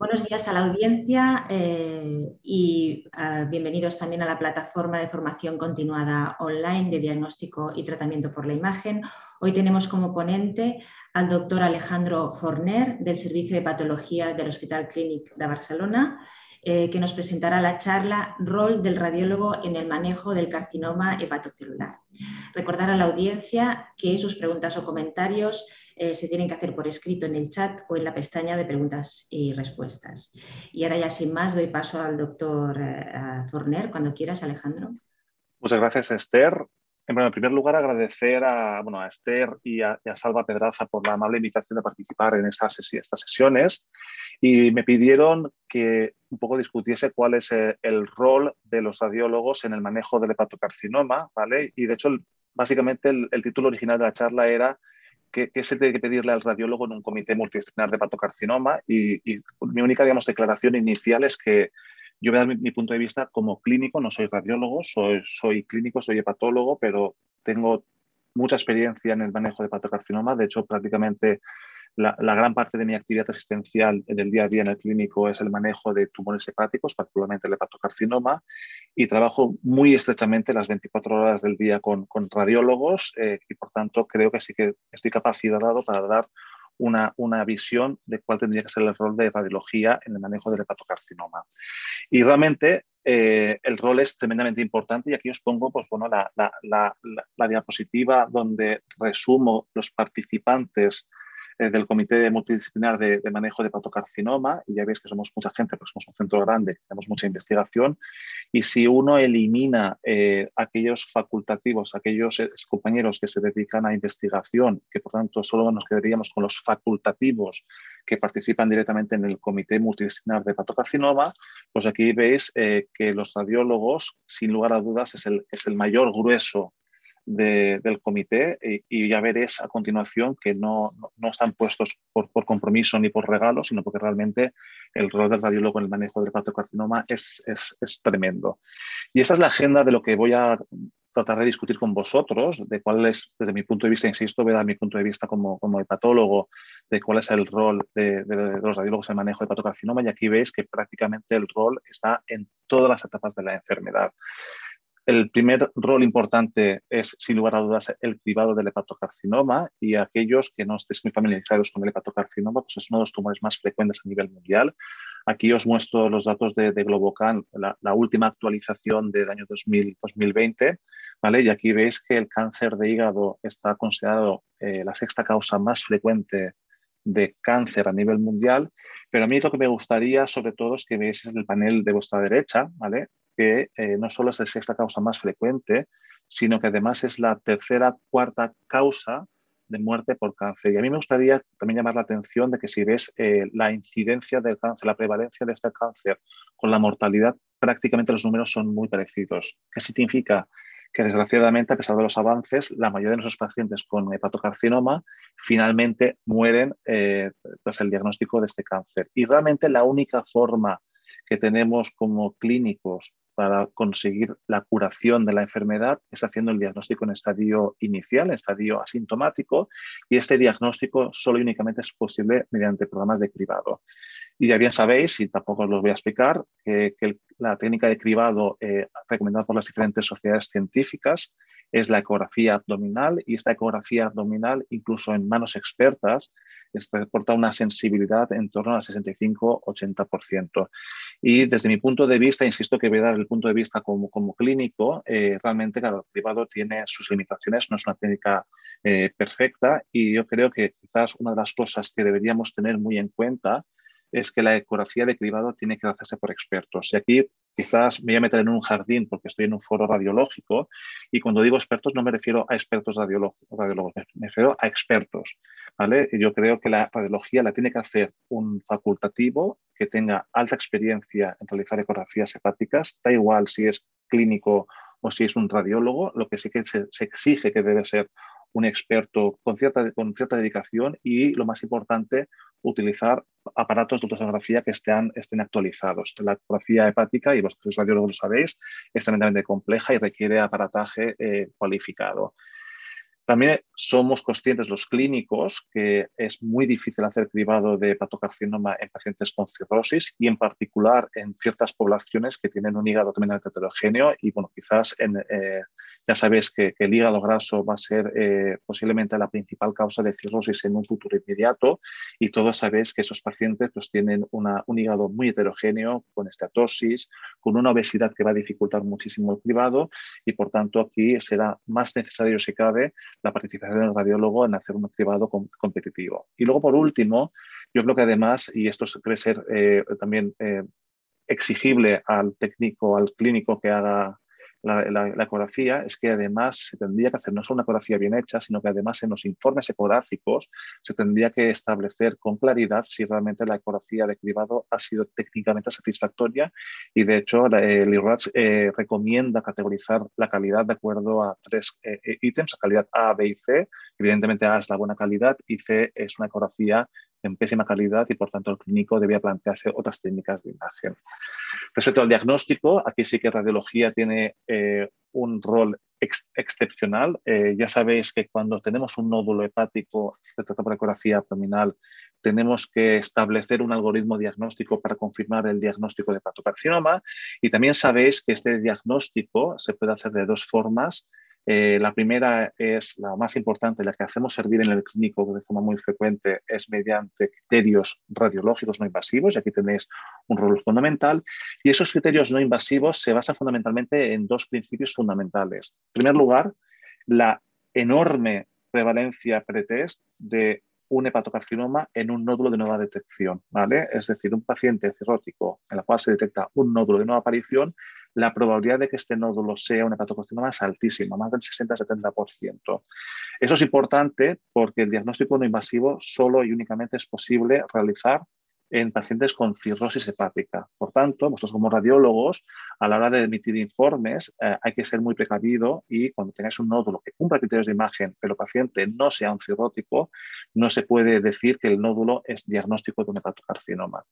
Buenos días a la audiencia eh, y ah, bienvenidos también a la plataforma de formación continuada online de diagnóstico y tratamiento por la imagen. Hoy tenemos como ponente al doctor Alejandro Forner del Servicio de Patología del Hospital Clínic de Barcelona, eh, que nos presentará la charla Rol del radiólogo en el manejo del carcinoma hepatocelular. Recordar a la audiencia que sus preguntas o comentarios eh, se tienen que hacer por escrito en el chat o en la pestaña de preguntas y respuestas. Y ahora ya sin más doy paso al doctor eh, Forner, cuando quieras, Alejandro. Muchas gracias, Esther. En primer lugar, agradecer a, bueno, a Esther y a, Salva Pedraza por la amable invitación de participar en estas, estas sesiones. Y me pidieron que un poco discutiese cuál es eh, el rol de los radiólogos en el manejo del hepatocarcinoma, ¿vale? Y de hecho, básicamente el, título original de la charla era qué, se tiene que pedirle al radiólogo en un comité multidisciplinar de hepatocarcinoma y, mi única digamos, declaración inicial es que yo voy a dar mi, punto de vista como clínico, no soy radiólogo, soy, soy clínico, soy hepatólogo, pero tengo mucha experiencia en el manejo de hepatocarcinoma. De hecho, prácticamente la, gran parte de mi actividad asistencial en el día a día en el clínico es el manejo de tumores hepáticos, particularmente el hepatocarcinoma, y trabajo muy estrechamente las 24 horas del día con, radiólogos eh, y por tanto creo que sí que estoy capacitado para dar una, una, visión de cuál tendría que ser el rol de radiología en el manejo del hepatocarcinoma. Y realmente eh, el rol es tremendamente importante y aquí os pongo pues, bueno, la, la, la diapositiva donde resumo los participantes eh, del Comité Multidisciplinar de, Manejo de Patocarcinoma, y ya veis que somos mucha gente, porque somos un centro grande, tenemos mucha investigación, y si uno elimina eh, aquellos facultativos, aquellos eh, compañeros que se dedican a investigación, que por tanto solo nos quedaríamos con los facultativos que participan directamente en el Comité Multidisciplinar de Patocarcinoma, pues aquí veis que los radiólogos, sin lugar a dudas, es el, es el mayor grueso del comité y, ya veréis a continuación que no, no, están puestos por, por, compromiso ni por regalo, sino porque realmente el rol del radiólogo en el manejo del hepatocarcinoma es, es, es tremendo. Y esta es la agenda de lo que voy a tratar de discutir con vosotros, de cuál es, desde mi punto de vista, insisto, dar mi punto de vista como, como hepatólogo, de cuál es el rol de, de, los radiólogos en el manejo del hepatocarcinoma, y aquí veis que prácticamente el rol está en todas las etapas de la enfermedad. El primer rol importante es, sin lugar a dudas, el cribado del hepatocarcinoma y aquellos que no estéis muy familiarizados con el hepatocarcinoma, pues es uno de los tumores más frecuentes a nivel mundial. Aquí os muestro los datos de, Globocan, la, última actualización del año 2020, ¿vale? Y aquí veis que el cáncer de hígado está considerado eh, la sexta causa más frecuente de cáncer a nivel mundial, pero a mí lo que me gustaría sobre todo es que veáis el panel de vuestra derecha, ¿vale? Que eh, no solo es la sexta causa más frecuente, sino que además es la tercera, cuarta causa de muerte por cáncer. Y a mí me gustaría también llamar la atención de que si ves eh, la incidencia del cáncer, la prevalencia de este cáncer con la mortalidad, prácticamente los números son muy parecidos. ¿Qué significa? Que desgraciadamente, a pesar de los avances, la mayoría de nuestros pacientes con hepatocarcinoma finalmente mueren eh, tras el diagnóstico de este cáncer. Y realmente la única forma que tenemos como clínicos para conseguir la curación de la enfermedad es haciendo el diagnóstico en estadio inicial, en estadio asintomático, y este diagnóstico solo y únicamente es posible mediante programas de cribado. Y ya bien sabéis, y tampoco os lo voy a explicar, que, la técnica de cribado eh, recomendada por las diferentes sociedades científicas es la ecografía abdominal y esta ecografía abdominal, incluso en manos expertas, reporta una sensibilidad en torno al 65-80%. Y desde mi punto de vista, insisto que voy a dar el punto de vista como, como clínico, eh, realmente el privado tiene sus limitaciones, no es una técnica eh, perfecta y yo creo que quizás una de las cosas que deberíamos tener muy en cuenta es que la ecografía de cribado tiene que hacerse por expertos. Y aquí quizás me voy a meter en un jardín porque estoy en un foro radiológico y cuando digo expertos no me refiero a expertos radiólogos, me refiero a expertos. ¿vale? Yo creo que la radiología la tiene que hacer un facultativo que tenga alta experiencia en realizar ecografías hepáticas, da igual si es clínico o si es un radiólogo, lo que sí que se, se exige que debe ser un experto con cierta, con cierta dedicación y, lo más importante, utilizar aparatos de ultrasonografía que estén, estén actualizados. La ecografía hepática, y vosotros radiólogos lo sabéis, es tremendamente compleja y requiere aparataje eh, cualificado. También somos conscientes los clínicos que es muy difícil hacer cribado de hepatocarcinoma en pacientes con cirrosis y en particular en ciertas poblaciones que tienen un hígado tremendamente heterogéneo y bueno, quizás en, eh, ya sabéis que, el hígado graso va a ser eh, posiblemente la principal causa de cirrosis en un futuro inmediato y todos sabéis que esos pacientes pues, tienen un hígado muy heterogéneo, con estatosis, con una obesidad que va a dificultar muchísimo el cribado y por tanto aquí será más necesario si cabe la participación del radiólogo en hacer un cribado competitivo. Y luego por último, yo creo que además, y esto debe ser eh, también eh, exigible al técnico, al clínico que haga la, ecografía es que además se tendría que hacer no solo una ecografía bien hecha, sino que además en los informes ecográficos se tendría que establecer con claridad si realmente la ecografía de cribado ha sido técnicamente satisfactoria y de hecho el IRATS eh, recomienda categorizar la calidad de acuerdo a tres eh, eh, ítems, calidad A, B y C. Evidentemente A es la buena calidad y C es una ecografía en pésima calidad y por tanto el clínico debía plantearse otras técnicas de imagen. Respecto al diagnóstico, aquí sí que radiología tiene eh, un rol excepcional. Eh, ya sabéis que cuando tenemos un nódulo hepático se trata por ecografía abdominal, tenemos que establecer un algoritmo diagnóstico para confirmar el diagnóstico de hepatocarcinoma y también sabéis que este diagnóstico se puede hacer de dos formas. Eh, la primera es la más importante, la que hacemos servir en el clínico de forma muy frecuente, es mediante criterios radiológicos no invasivos, y aquí tenéis un rol fundamental. Y esos criterios no invasivos se basan fundamentalmente en dos principios fundamentales. En primer lugar, la enorme prevalencia pretest de un hepatocarcinoma en un nódulo de nueva detección, ¿vale? Es decir, un paciente cirrótico en el cual se detecta un nódulo de nueva aparición la probabilidad de que este nódulo sea un hepatocarcinoma es altísima, más del 60-70%. Eso es importante porque el diagnóstico no invasivo solo y únicamente es posible realizar en pacientes con cirrosis hepática. Por tanto, vosotros como radiólogos, a la hora de emitir informes, eh, hay que ser muy precavido y cuando tengáis un nódulo que cumpla criterios de imagen, pero el paciente no sea un cirrótico, no se puede decir que el nódulo es diagnóstico de un hepatocarcinoma.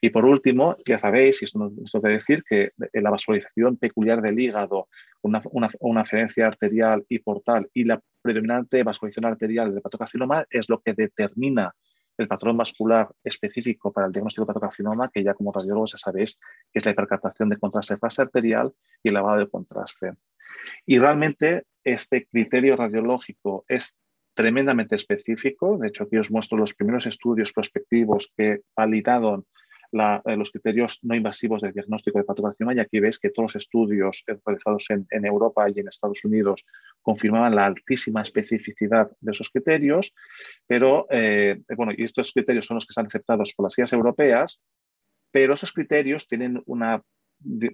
Y por último, ya sabéis, y esto nos quiere decir, que la vascularización peculiar del hígado, una, una, una aferencia arterial y portal y la predominante vascularización arterial del hepatocarcinoma es lo que determina el patrón vascular específico para el diagnóstico de patocarcinoma, que ya como radiólogos ya sabéis que es la hipercaptación de contraste de fase arterial y el lavado de contraste. Y realmente este criterio radiológico es tremendamente específico. De hecho, aquí os muestro los primeros estudios prospectivos que validaron eh, los criterios no invasivos de diagnóstico de patocarcinoma y aquí veis que todos los estudios realizados en, Europa y en Estados Unidos confirmaban la altísima especificidad de esos criterios, pero eh, bueno, y estos criterios son los que están aceptados por las guías europeas, pero esos criterios tienen una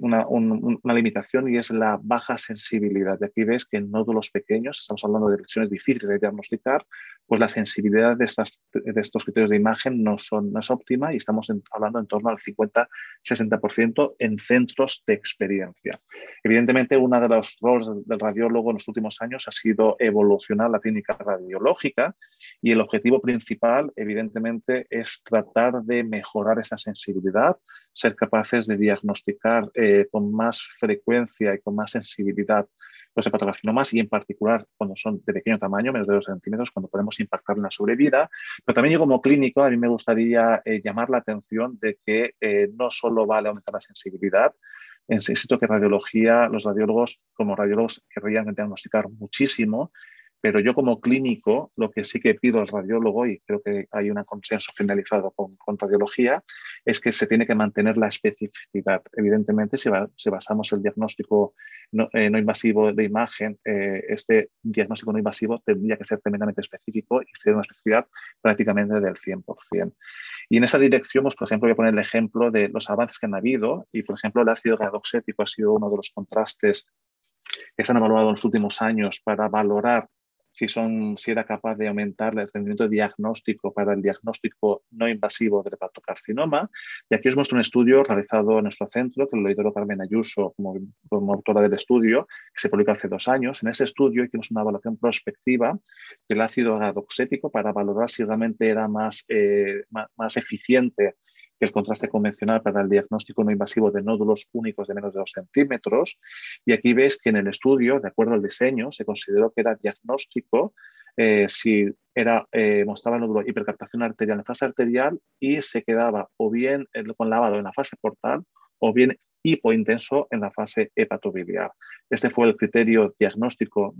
una, una, limitación y es la baja sensibilidad. De aquí ves que en nódulos pequeños, estamos hablando de lesiones difíciles de diagnosticar, pues la sensibilidad de, estas, de estos criterios de imagen no, son, no es óptima y estamos hablando en torno al 50-60% en centros de experiencia. Evidentemente, uno de los roles del radiólogo en los últimos años ha sido evolucionar la técnica radiológica y el objetivo principal, evidentemente, es tratar de mejorar esa sensibilidad, ser capaces de diagnosticar eh, con más frecuencia y con más sensibilidad los hepatocarcinomas y en particular cuando son de pequeño tamaño, menos de 2 centímetros, cuando podemos impactar en la sobrevida. Pero también yo como clínico, a mí me gustaría eh, llamar la atención de que eh, no solo vale aumentar la sensibilidad, insisto que radiología, los radiólogos como radiólogos querrían diagnosticar muchísimo, pero yo como clínico, lo que sí que pido al radiólogo, y creo que hay un consenso finalizado con, radiología, es que se tiene que mantener la especificidad. Evidentemente, si, basamos el diagnóstico no, eh, invasivo de imagen, eh, este diagnóstico no invasivo tendría que ser tremendamente específico y ser una especificidad prácticamente del 100%. Y en esa dirección, pues, por ejemplo, voy a poner el ejemplo de los avances que han habido, y por ejemplo, el ácido gadoxético ha sido uno de los contrastes que se han evaluado en los últimos años para valorar si, son, si era capaz de aumentar el rendimiento diagnóstico para el diagnóstico no invasivo del hepatocarcinoma. Y aquí os muestro un estudio realizado en nuestro centro, que lo lideró Carmen Ayuso como, como, autora del estudio, que se publicó hace dos años. En ese estudio hicimos una evaluación prospectiva del ácido gadoxético para valorar si realmente era más, eh, más, más eficiente el contraste convencional para el diagnóstico no invasivo de nódulos únicos de menos de 2 centímetros. Y aquí ves que en el estudio, de acuerdo al diseño, se consideró que era diagnóstico eh, si era, eh, mostraba nódulo hipercaptación arterial en fase arterial y se quedaba o bien con lavado en la fase portal o bien hipointenso en la fase hepatobiliar. Este fue el criterio diagnóstico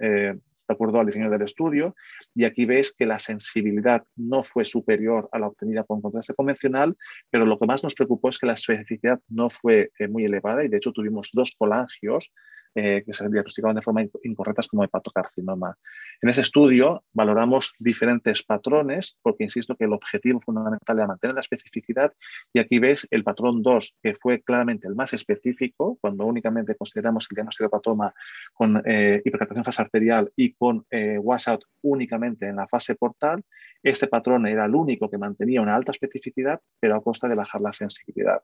eh, de acuerdo al diseño del estudio, y aquí ves que la sensibilidad no fue superior a la obtenida con contraste convencional, pero lo que más nos preocupó es que la especificidad no fue eh, muy elevada y de hecho tuvimos dos colangios eh, que se diagnosticaban de forma incorrecta como hepatocarcinoma. En ese estudio valoramos diferentes patrones, porque insisto que el objetivo fundamental era mantener la especificidad, y aquí ves el patrón 2, que fue claramente el más específico, cuando únicamente consideramos el diagnóstico de hepatoma con eh, hipercaptación fase arterial y con eh, washout únicamente en la fase portal. Este patrón era el único que mantenía una alta especificidad, pero a costa de bajar la sensibilidad.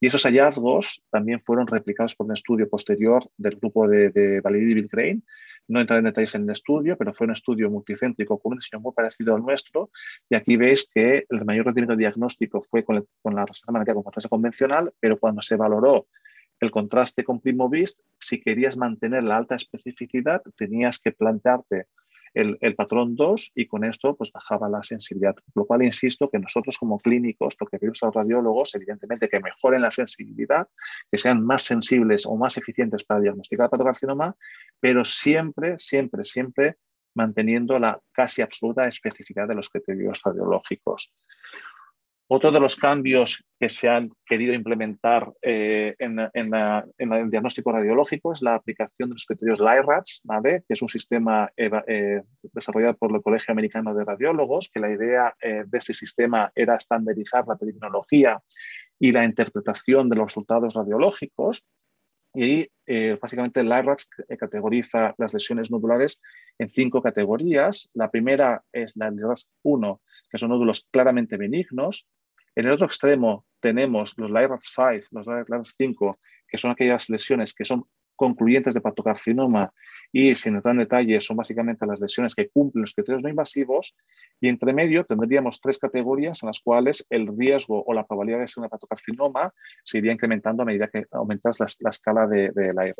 Y esos hallazgos también fueron replicados por un estudio posterior del grupo de, de Valerie Bill. No entraré en detalles en el estudio, pero fue un estudio multicéntrico con un diseño muy parecido al nuestro. Y aquí veis que el mayor rendimiento diagnóstico fue con, con la resonancia magnética con contraste convencional, pero cuando se valoró el contraste con Primobist, si querías mantener la alta especificidad, tenías que plantearte el, patrón 2 y con esto pues bajaba la sensibilidad. Lo cual insisto que nosotros como clínicos lo que pedimos a los radiólogos evidentemente que mejoren la sensibilidad, que sean más sensibles o más eficientes para diagnosticar patocarcinoma, pero siempre, siempre, siempre manteniendo la casi absoluta especificidad de los criterios radiológicos. Otro de los cambios que se han querido implementar eh, en, el diagnóstico radiológico es la aplicación de los criterios LIRADS, que es un sistema eh, desarrollado por el Colegio Americano de Radiólogos, que la idea eh, de ese sistema era estandarizar la terminología y la interpretación de los resultados radiológicos. Y básicamente LIRADS categoriza las lesiones nodulares en cinco categorías. La primera es la LIRADS 1, que son nódulos claramente benignos, en el otro extremo tenemos los LIRADS 5, los LIRADS 5, que son aquellas lesiones que son concluyentes de patocarcinoma y sin entrar en detalle son básicamente las lesiones que cumplen los criterios no invasivos y entre medio tendríamos tres categorías en las cuales el riesgo o la probabilidad de ser una patocarcinoma se iría incrementando a medida que aumentas la, escala de, de.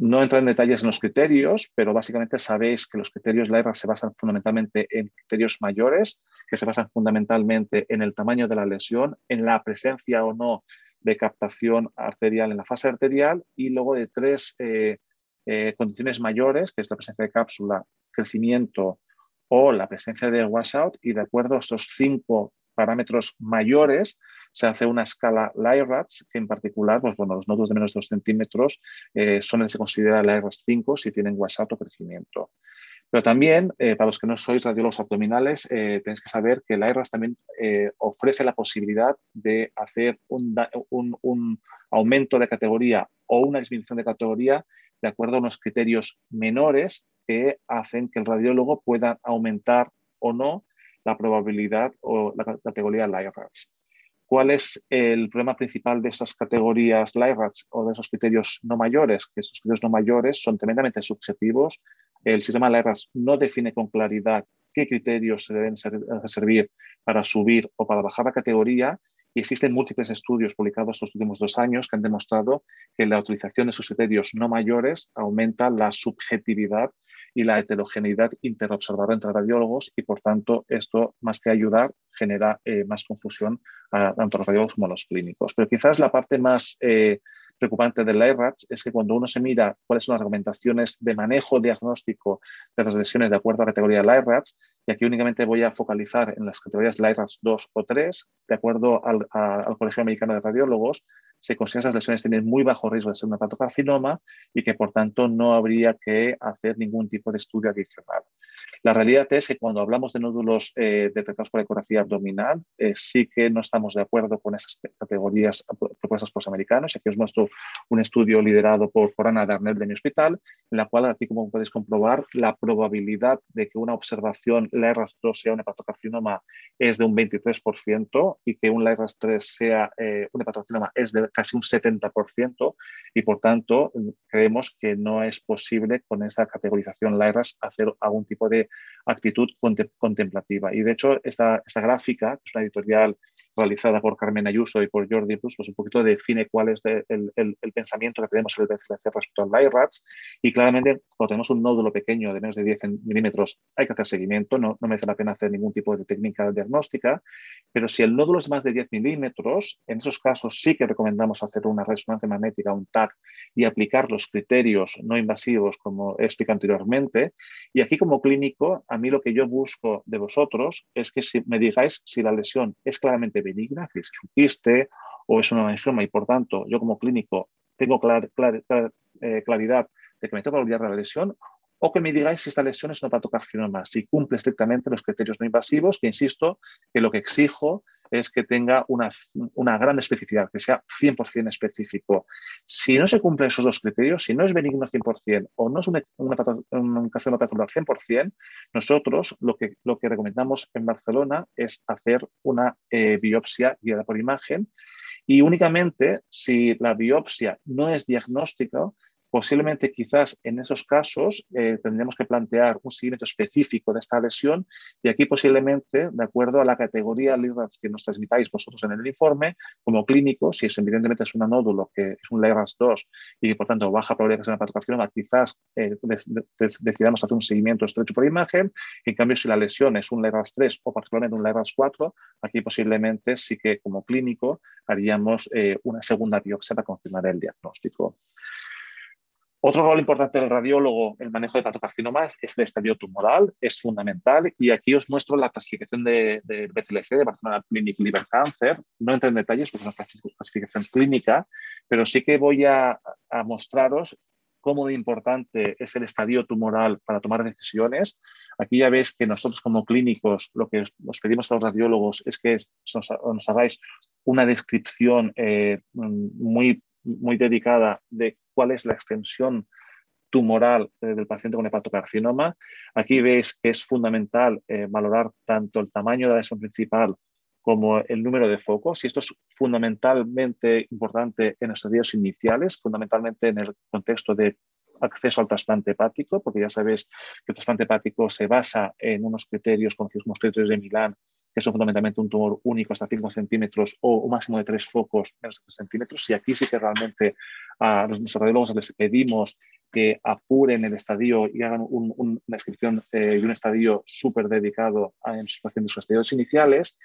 No entro en detalles en los criterios, pero básicamente sabéis que los criterios LIRA se basan fundamentalmente en criterios mayores, que se basan fundamentalmente en el tamaño de la lesión, en la presencia o no de captación arterial en la fase arterial y luego de tres eh, eh, condiciones mayores, que es la presencia de cápsula, crecimiento o la presencia de washout, y de acuerdo a estos cinco parámetros mayores, se hace una escala LIRADS, que en particular, pues bueno, los nodos de menos de 2 centímetros eh, son el se considera LIRADS 5 si tienen washout o crecimiento. Pero también, eh, para los que no sois radiólogos abdominales, eh, tenéis que saber que la IRAS también ofrece la posibilidad de hacer un, aumento de categoría o una disminución de categoría de acuerdo a unos criterios menores que hacen que el radiólogo pueda aumentar o no la probabilidad o la categoría LIRADS. ¿Cuál es el problema principal de esas categorías LIRADS o de esos criterios no mayores? Que esos criterios no mayores son tremendamente subjetivos. El sistema LIRADS no define con claridad qué criterios se deben servir para subir o para bajar la categoría y existen múltiples estudios publicados estos últimos dos años que han demostrado que la utilización de esos criterios no mayores aumenta la subjetividad y la heterogeneidad interobservada entre radiólogos y, por tanto, esto, más que ayudar, genera eh, más confusión a, tanto los radiólogos como a los clínicos. Pero quizás la parte más eh, preocupante del IRATS es que cuando uno se mira cuáles son las recomendaciones de manejo diagnóstico de las lesiones de acuerdo a la categoría LIRATS, y aquí únicamente voy a focalizar en las categorías LIRATS 2 o 3, de acuerdo al, al Colegio Americano de Radiólogos, se consideran esas lesiones tienen muy bajo riesgo de ser un hepatocarcinoma y que por tanto no habría que hacer ningún tipo de estudio adicional. La realidad es que cuando hablamos de nódulos eh, detectados por ecografía abdominal, eh, sí que no estamos de acuerdo con esas categorías propuestas por los americanos. Aquí os muestro un estudio liderado por, Ana Darnell de mi hospital, en la cual, aquí como podéis comprobar, la probabilidad de que una observación LAERAS-2 sea un hepatocarcinoma es de un 23% y que un LAERAS-3 sea eh, un hepatocarcinoma es de casi un 70% y por tanto creemos que no es posible con esta categorización LAERAS hacer algún tipo de actitud contemplativa. Y de hecho esta, esta gráfica, que es una editorial realizada por Carmen Ayuso y por Jordi Plus, pues un poquito define cuál es el, el, pensamiento que tenemos sobre el respecto al LiRADS y claramente cuando tenemos un nódulo pequeño de menos de 10 milímetros hay que hacer seguimiento, no, no merece la pena hacer ningún tipo de técnica diagnóstica, pero si el nódulo es más de 10 milímetros, en esos casos sí que recomendamos hacer una resonancia magnética, un TAC y aplicar los criterios no invasivos como he explicado anteriormente. Y aquí como clínico, a mí lo que yo busco de vosotros es que si me digáis si la lesión es claramente es un quiste o es una angioma y por tanto yo como clínico tengo eh, claridad de que me toca olvidar la lesión o que me digáis si esta lesión es un hepatocarcinoma, si cumple estrictamente los criterios no invasivos, que insisto que lo que exijo es que tenga una, una gran especificidad, que sea 100% específico. Si no se cumplen esos dos criterios, si no es benigno 100% o no es un, un carcinoma 100%, nosotros lo que, lo que recomendamos en Barcelona es hacer una eh, biopsia guiada por imagen y únicamente si la biopsia no es diagnóstico, Posiblemente quizás en esos casos eh, tendremos que plantear un seguimiento específico de esta lesión y aquí posiblemente, de acuerdo a la categoría LIRAS que nos transmitáis vosotros en el informe, como clínico, si es, evidentemente es un nódulo que es un LIRAS 2 y que por tanto baja probabilidad de una patocarcinoma, quizás eh, decidamos hacer un seguimiento estrecho por imagen. En cambio, si la lesión es un LIRAS 3 o particularmente un LIRAS 4, aquí posiblemente sí que como clínico haríamos eh, una segunda biopsia para confirmar el diagnóstico. Otro rol importante del radiólogo el manejo de hepatocarcinomas es el estadio tumoral, es fundamental y aquí os muestro la clasificación de, de BCLC, de Barcelona Clinic Liver Cancer. No entro en detalles porque es una clasificación clínica, pero sí que voy a, mostraros cómo de importante es el estadio tumoral para tomar decisiones. Aquí ya veis que nosotros como clínicos lo que os pedimos a los radiólogos es que nos, hagáis una descripción eh, muy muy dedicada de cuál es la extensión tumoral eh, del paciente con hepatocarcinoma. Aquí veis que es fundamental eh, valorar tanto el tamaño de la lesión principal como el número de focos. Y esto es fundamentalmente importante en estadios iniciales, fundamentalmente en el contexto de acceso al trasplante hepático, porque ya sabéis que el trasplante hepático se basa en unos criterios conocidos como criterios de Milán que son fundamentalmente un tumor único hasta 5 centímetros o un máximo de 3 focos menos de 3 centímetros. Y aquí sí que realmente a los radiólogos les pedimos que apuren el estadio y hagan una descripción eh, de un estadio súper dedicado a sus pacientes con estadios iniciales.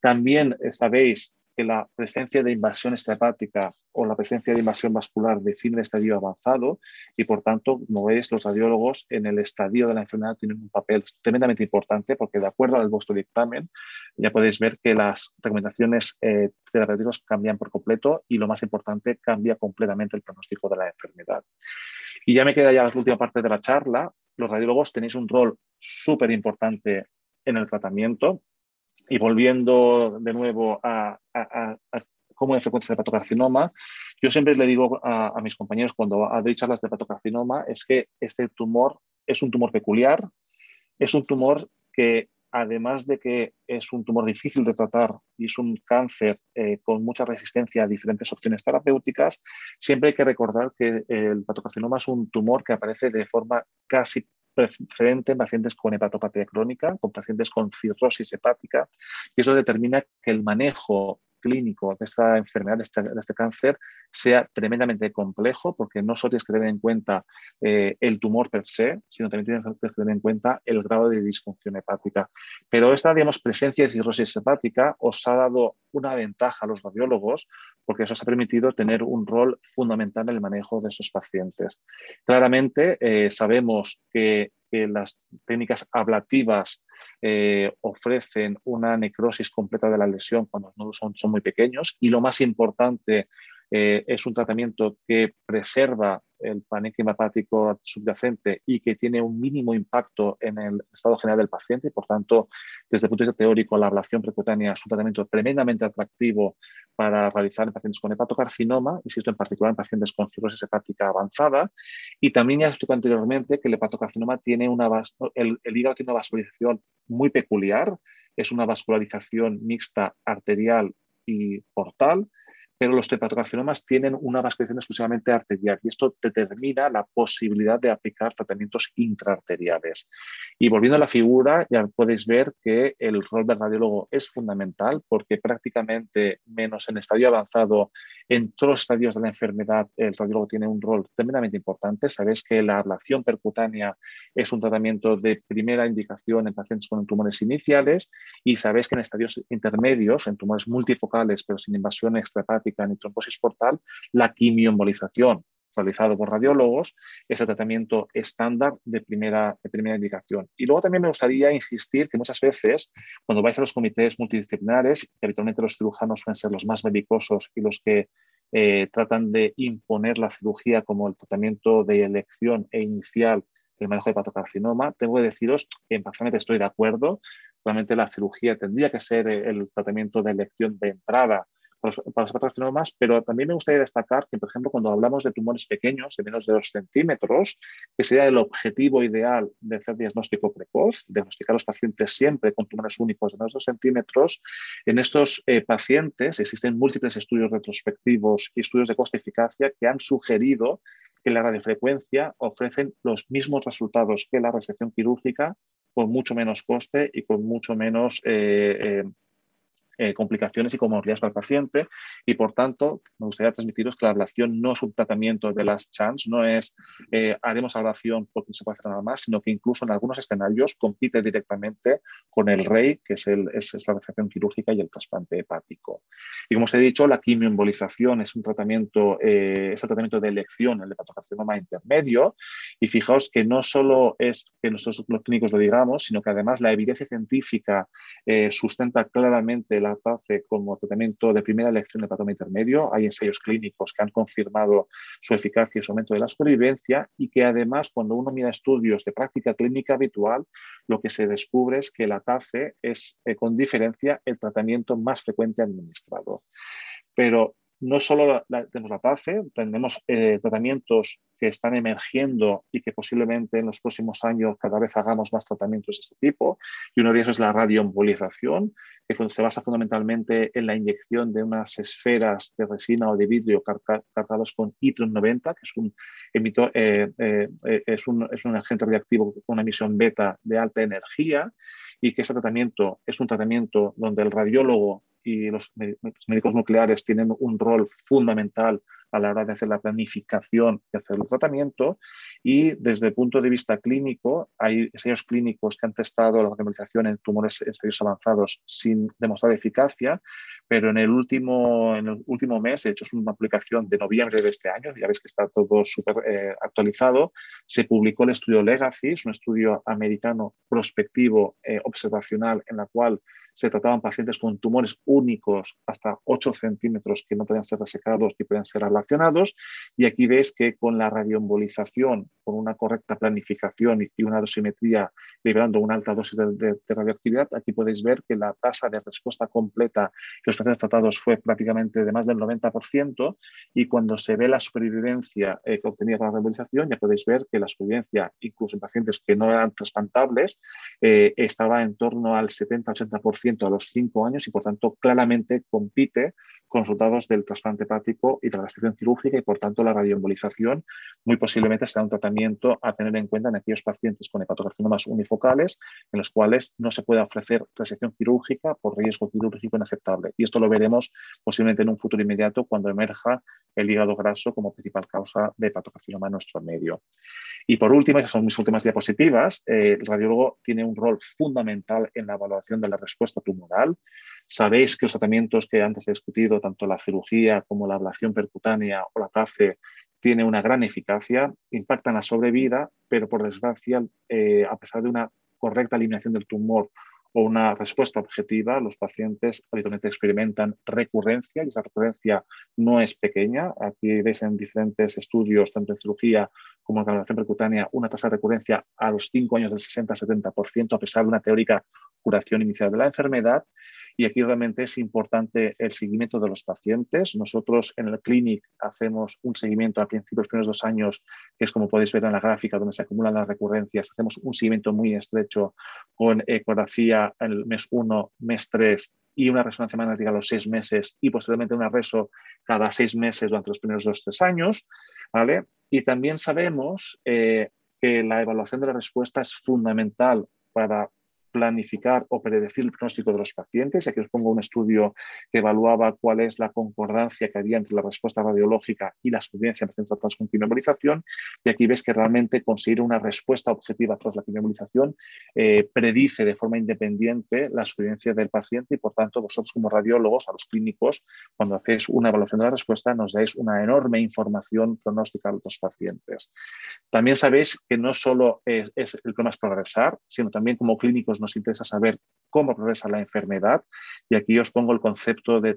También sabéis que la presencia de invasión extrahepática o la presencia de invasión vascular define el estadio avanzado y, por tanto, como veis, los radiólogos en el estadio de la enfermedad tienen un papel tremendamente importante porque, de acuerdo al vuestro dictamen, ya podéis ver que las recomendaciones eh, terapéuticas cambian por completo y, lo más importante, cambia completamente el pronóstico de la enfermedad. Y ya me queda ya la última parte de la charla. Los radiólogos tenéis un rol súper importante en el tratamiento y volviendo de nuevo a, cómo es frecuencia de hepatocarcinoma, yo siempre le digo a, mis compañeros cuando doy charlas de hepatocarcinoma es que este tumor es un tumor peculiar, es un tumor que además de que es un tumor difícil de tratar y es un cáncer eh, con mucha resistencia a diferentes opciones terapéuticas, siempre hay que recordar que el hepatocarcinoma es un tumor que aparece de forma casi precedente en pacientes con hepatopatía crónica, con pacientes con cirrosis hepática, y eso determina que el manejo clínico de esta enfermedad, de este, cáncer, sea tremendamente complejo, porque no solo tienes que tener en cuenta eh, el tumor per se, sino también tienes que tener en cuenta el grado de disfunción hepática. Pero esta, digamos, presencia de cirrosis hepática os ha dado una ventaja a los radiólogos, porque eso os ha permitido tener un rol fundamental en el manejo de esos pacientes. Claramente, eh, sabemos que que las técnicas ablativas eh, ofrecen una necrosis completa de la lesión cuando los nódulos son, muy pequeños. Y lo más importante eh, es un tratamiento que preserva el panénquima hepático subyacente y que tiene un mínimo impacto en el estado general del paciente. Por tanto, desde el punto de vista teórico, la ablación precutánea es un tratamiento tremendamente atractivo para realizar en pacientes con hepatocarcinoma, insisto, en particular en pacientes con cirrosis hepática avanzada. Y también ya explico anteriormente que el hepatocarcinoma tiene una, el hígado tiene una vascularización muy peculiar, es una vascularización mixta arterial y portal, pero los hepatocarcinomas tienen una vascularización exclusivamente arterial y esto determina la posibilidad de aplicar tratamientos intraarteriales. Y volviendo a la figura, ya podéis ver que el rol del radiólogo es fundamental porque prácticamente menos en estadio avanzado, en todos los estadios de la enfermedad, el radiólogo tiene un rol tremendamente importante. Sabéis que la ablación percutánea es un tratamiento de primera indicación en pacientes con tumores iniciales y sabéis que en estadios intermedios, en tumores multifocales pero sin invasión extrahepática trombosis portal, la quimioembolización realizado por radiólogos es el tratamiento estándar de primera, de primera indicación. Y luego también me gustaría insistir que muchas veces cuando vais a los comités multidisciplinares, que habitualmente los cirujanos suelen ser los más belicosos y los que eh, tratan de imponer la cirugía como el tratamiento de elección e inicial del manejo de patocarcinoma, tengo que deciros que parcialmente estoy de acuerdo. Realmente la cirugía tendría que ser el tratamiento de elección de entrada para los, para pero también me gustaría destacar que, por ejemplo, cuando hablamos de tumores pequeños, de menos de 2 centímetros, que sería el objetivo ideal de hacer diagnóstico precoz, diagnosticar a los pacientes siempre con tumores únicos de menos de 2 centímetros, en estos eh, pacientes existen múltiples estudios retrospectivos y estudios de coste-eficacia que han sugerido que la radiofrecuencia ofrecen los mismos resultados que la resección quirúrgica con mucho menos coste y con mucho menos eh, eh, eh, complicaciones y comorbilidades para el paciente y por tanto me gustaría transmitiros que la ablación no es un tratamiento de las chance, no es eh, haremos ablación porque no se puede hacer nada más, sino que incluso en algunos escenarios compite directamente con el rey, que es, el, es, la resección quirúrgica y el trasplante hepático. Y como os he dicho, la quimioembolización es un tratamiento, eh, es el tratamiento de elección, el hepatocarcinoma intermedio, y fijaos que no solo es que nosotros los clínicos lo digamos, sino que además la evidencia científica sustenta claramente la hace como tratamiento de primera elección de patoma intermedio. Hay ensayos clínicos que han confirmado su eficacia y su aumento de la supervivencia y que además cuando uno mira estudios de práctica clínica habitual, lo que se descubre es que la TACE es eh, con diferencia el tratamiento más frecuente administrado. Pero no solo tenemos la PACE, tenemos eh, tratamientos que están emergiendo y que posiblemente en los próximos años cada vez hagamos más tratamientos de este tipo. Y uno de ellos es la radioembolización, que se basa fundamentalmente en la inyección de unas esferas de resina o de vidrio cargados con itron 90, que es un, eh, eh, es, un, es un agente reactivo con una emisión beta de alta energía y que ese tratamiento es un tratamiento donde el radiólogo y los médicos nucleares tienen un rol fundamental a la hora de hacer la planificación y hacer el tratamiento. Y desde el punto de vista clínico, hay ensayos clínicos que han testado la randomización en tumores estadios avanzados sin demostrar eficacia, pero en el último, en el último mes, de hecho es una publicación de noviembre de este año, ya veis que está todo súper eh, actualizado, se publicó el estudio Legacy, es un estudio americano prospectivo eh, observacional en la cual se trataban pacientes con tumores únicos hasta 8 centímetros que no podían ser resecados ni podían ser ablacionados. Y aquí veis que con la radioembolización, con una correcta planificación y una dosimetría liberando una alta dosis de, radioactividad, aquí podéis ver que la tasa de respuesta completa que los pacientes tratados fue prácticamente de más del 90%. Y cuando se ve la supervivencia eh, que obtenía con la radioembolización, ya podéis ver que la supervivencia, incluso en pacientes que no eran trasplantables, eh, estaba en torno al 70-80% a los cinco años y por tanto claramente compite con resultados del trasplante hepático y de la quirúrgica y por tanto la radioembolización muy posiblemente será un tratamiento a tener en cuenta en aquellos pacientes con hepatocarcinomas unifocales en los cuales no se puede ofrecer resección quirúrgica por riesgo quirúrgico inaceptable. Y esto lo veremos posiblemente en un futuro inmediato cuando emerja el hígado graso como principal causa de hepatocarcinoma en nuestro medio. Y por último, esas son mis últimas diapositivas, eh, el radiólogo tiene un rol fundamental en la evaluación de la respuesta tumoral. Sabéis que los tratamientos que antes he discutido, tanto la cirugía como la ablación percutánea o la TACE, tiene una gran eficacia, impactan la sobrevida, pero por desgracia, eh, a pesar de una correcta eliminación del tumor o una respuesta objetiva, los pacientes habitualmente experimentan recurrencia y esa recurrencia no es pequeña. Aquí veis en diferentes estudios, tanto en cirugía como en ablación percutánea, una tasa de recurrencia a los 5 años del 60-70%, a pesar de una teórica curación inicial de la enfermedad. Y aquí realmente es importante el seguimiento de los pacientes. Nosotros en el clinic hacemos un seguimiento al principio los primeros dos años, que es como podéis ver en la gráfica donde se acumulan las recurrencias. Hacemos un seguimiento muy estrecho con ecografía en el mes 1, mes 3 y una resonancia magnética a los seis meses y posteriormente una reso cada seis meses durante los primeros dos tres años. ¿vale? Y también sabemos eh, que la evaluación de la respuesta es fundamental para planificar o predecir el pronóstico de los pacientes. Aquí os pongo un estudio que evaluaba cuál es la concordancia que había entre la respuesta radiológica y la supervivencia en pacientes tratados con quimiomolización. Y aquí ves que realmente conseguir una respuesta objetiva tras la quimiomolización eh, predice de forma independiente la supervivencia del paciente y, por tanto, vosotros como radiólogos, a los clínicos, cuando hacéis una evaluación de la respuesta, nos dais una enorme información pronóstica a los pacientes. También sabéis que no solo es, el problema es progresar, sino también como clínicos nos interesa saber cómo progresa la enfermedad. Y aquí os pongo el concepto de,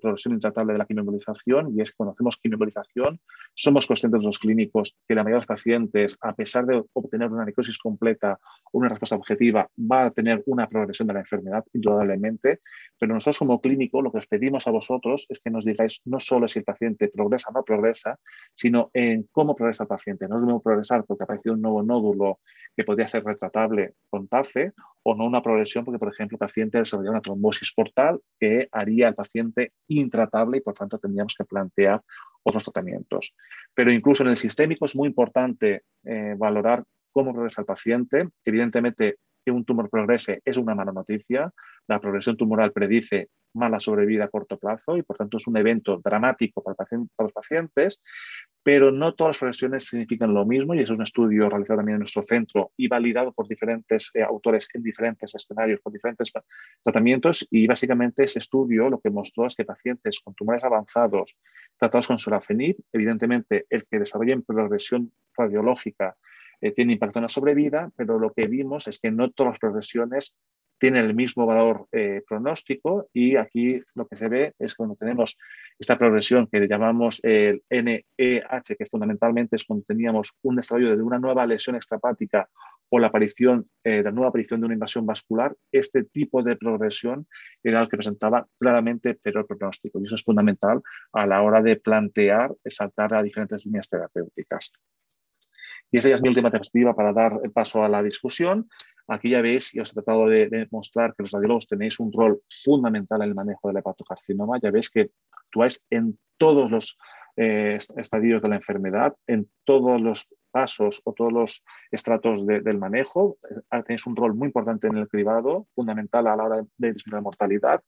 progresión intratable de la quimiomolización, y es que cuando hacemos quimiomolización, somos conscientes los clínicos que la mayoría de los pacientes, a pesar de obtener una necrosis completa o una respuesta objetiva, va a tener una progresión de la enfermedad, indudablemente. Pero nosotros como clínico lo que os pedimos a vosotros es que nos digáis no solo si el paciente progresa o no progresa, sino en cómo progresa el paciente. No es lo progresar porque apareció un nuevo nódulo que podría ser retratable con TACE o no una progresión porque, por ejemplo, el paciente desarrolla una trombosis portal que haría al paciente intratable y, por tanto, tendríamos que plantear otros tratamientos. Pero incluso en el sistémico es muy importante eh, valorar cómo progresa el paciente. Evidentemente, que un tumor progrese es una mala noticia. La progresión tumoral predice mala sobrevida a corto plazo y por tanto es un evento dramático para, los pacientes, pero no todas las progresiones significan lo mismo y es un estudio realizado también en nuestro centro y validado por diferentes eh, autores en diferentes escenarios, con diferentes tratamientos y básicamente ese estudio lo que mostró es que pacientes con tumores avanzados tratados con sorafenib, evidentemente el que desarrollen progresión radiológica eh, tiene impacto en la sobrevida, pero lo que vimos es que no todas las progresiones tienen el mismo valor eh, pronóstico y aquí lo que se ve es cuando tenemos esta progresión que llamamos el NEH, que fundamentalmente es cuando teníamos un desarrollo de una nueva lesión extrapática o la aparición, eh, la nueva aparición de una invasión vascular, este tipo de progresión era el que presentaba claramente peor pronóstico y eso es fundamental a la hora de plantear, saltar a diferentes líneas terapéuticas. Y esa ya es mi última diapositiva para dar paso a la discusión. Aquí ya veis, y os he tratado de, demostrar que los radiólogos tenéis un rol fundamental en el manejo del hepatocarcinoma. Ya veis que actuáis en todos los eh, estadios de la enfermedad, en todos los pasos o todos los estratos del manejo. Eh, tenéis un rol muy importante en el cribado, fundamental a la hora de disminuir la mortalidad.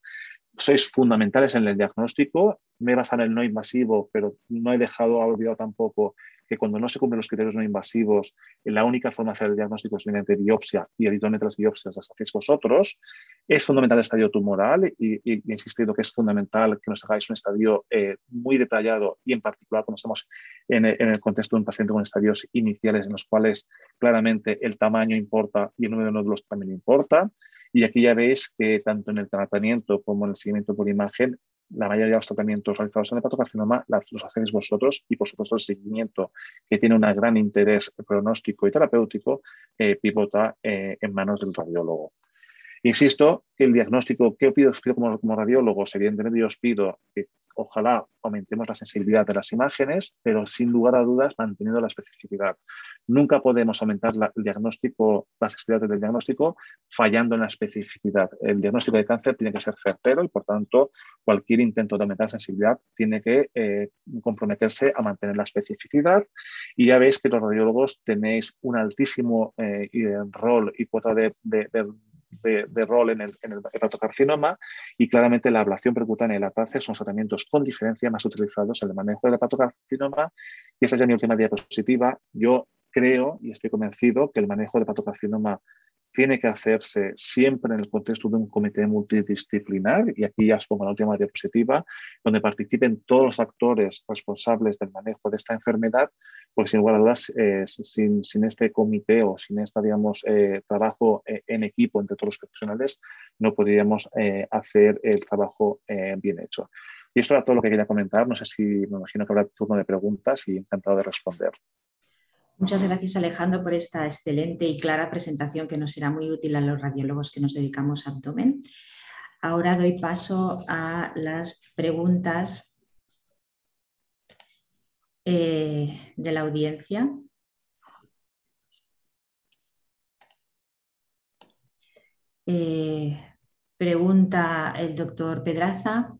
Sois fundamentales en el diagnóstico. Me he basado en el no invasivo, pero no he dejado, olvidado tampoco que cuando no se cumplen los criterios no invasivos, la única forma de hacer el diagnóstico es mediante biopsia y habitualmente las biopsias las hacéis vosotros. Es fundamental el estadio tumoral y, he insistido que es fundamental que nos hagáis un estadio eh, muy detallado y en particular cuando estamos en, el contexto de un paciente con estadios iniciales en los cuales claramente el tamaño importa y el número de nódulos también importa. Y aquí ya veis que tanto en el tratamiento como en el seguimiento por imagen la mayoría de los tratamientos realizados en hepatocarcinoma los hacéis vosotros y, por supuesto, el seguimiento, que tiene un gran interés pronóstico y terapéutico, eh, pivota eh, en manos del radiólogo. Insisto el diagnóstico, ¿qué pido, os pido como, como radiólogos? Evidentemente, yo os pido que ojalá aumentemos la sensibilidad de las imágenes, pero sin lugar a dudas manteniendo la especificidad. Nunca podemos aumentar el diagnóstico, las sensibilidades del diagnóstico fallando en la especificidad. El diagnóstico de cáncer tiene que ser certero y, por tanto, cualquier intento de aumentar la sensibilidad tiene que eh, comprometerse a mantener la especificidad. Y ya veis que los radiólogos tenéis un altísimo eh, rol y cuota de, de de, rol en el, en el, hepatocarcinoma y claramente la ablación percutánea y la TACE son tratamientos con diferencia más utilizados en el manejo del hepatocarcinoma y esa es ya mi última diapositiva. Yo creo y estoy convencido que el manejo del hepatocarcinoma tiene que hacerse siempre en el contexto de un comité multidisciplinar, y aquí ya os pongo la última diapositiva, donde participen todos los actores responsables del manejo de esta enfermedad, porque sin lugar a dudas, eh, sin, sin, este comité o sin este digamos, eh, trabajo eh, en equipo entre todos los profesionales, no podríamos hacer el trabajo bien hecho. Y esto era todo lo que quería comentar. No sé si me imagino que habrá turno de preguntas y encantado de responder. Muchas gracias Alejandro por esta excelente y clara presentación que nos será muy útil a los radiólogos que nos dedicamos a abdomen. Ahora doy paso a las preguntas eh, de la audiencia. Eh, pregunta el doctor Pedraza.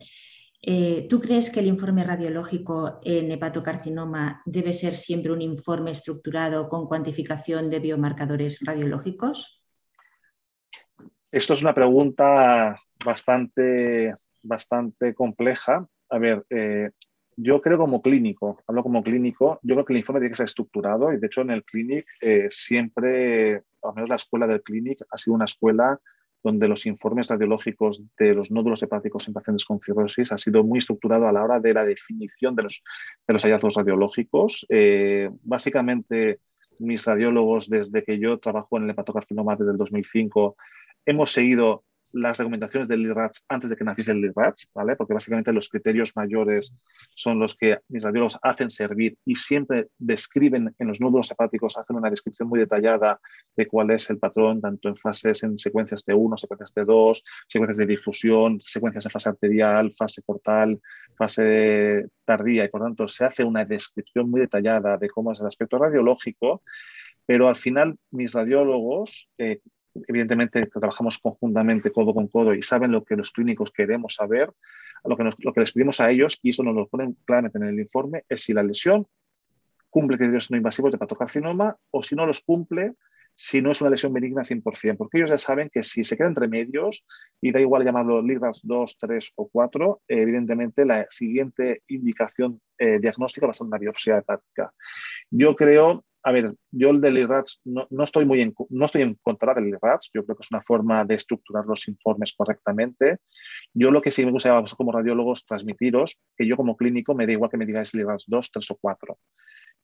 Eh, ¿Tú crees que el informe radiológico en hepatocarcinoma debe ser siempre un informe estructurado con cuantificación de biomarcadores radiológicos? Esto es una pregunta bastante, bastante compleja. A ver, eh, yo creo como clínico, hablo como clínico, yo creo que el informe tiene que ser estructurado y de hecho en el clinic eh, siempre, al menos la escuela del clinic ha sido una escuela donde los informes radiológicos de los nódulos hepáticos en pacientes con cirrosis ha sido muy estructurado a la hora de la definición de los, de los hallazgos radiológicos. Eh, básicamente, mis radiólogos, desde que yo trabajo en el hepatocarcinoma desde el 2005, hemos seguido las recomendaciones del IRATS antes de que naciese el IRATS, ¿vale? Porque básicamente los criterios mayores son los que mis radiólogos hacen servir y siempre describen en los nódulos hepáticos, hacen una descripción muy detallada de cuál es el patrón, tanto en fases, en secuencias T1, secuencias T2, secuencias de difusión, secuencias de fase arterial, fase portal, fase tardía, y por tanto se hace una descripción muy detallada de cómo es el aspecto radiológico, pero al final mis radiólogos, eh, evidentemente trabajamos conjuntamente codo con codo y saben lo que los clínicos queremos saber, lo que, lo que les pedimos a ellos, y eso nos lo ponen claramente en el informe, es si la lesión cumple criterios no invasivos de patocarcinoma o si no los cumple, si no es una lesión benigna 100%, porque ellos ya saben que si se queda entre medios, y da igual llamarlo LIGRAS 2, 3 o 4, evidentemente la siguiente indicación eh, diagnóstica va a ser una biopsia hepática. Yo creo a ver, yo el del IRATS no, estoy muy en, no estoy en contra del IRATS, yo creo que es una forma de estructurar los informes correctamente. Yo lo que sí me gustaría como radiólogos transmitiros, que yo como clínico me da igual que me digáis el IRATS 2, 3 o 4.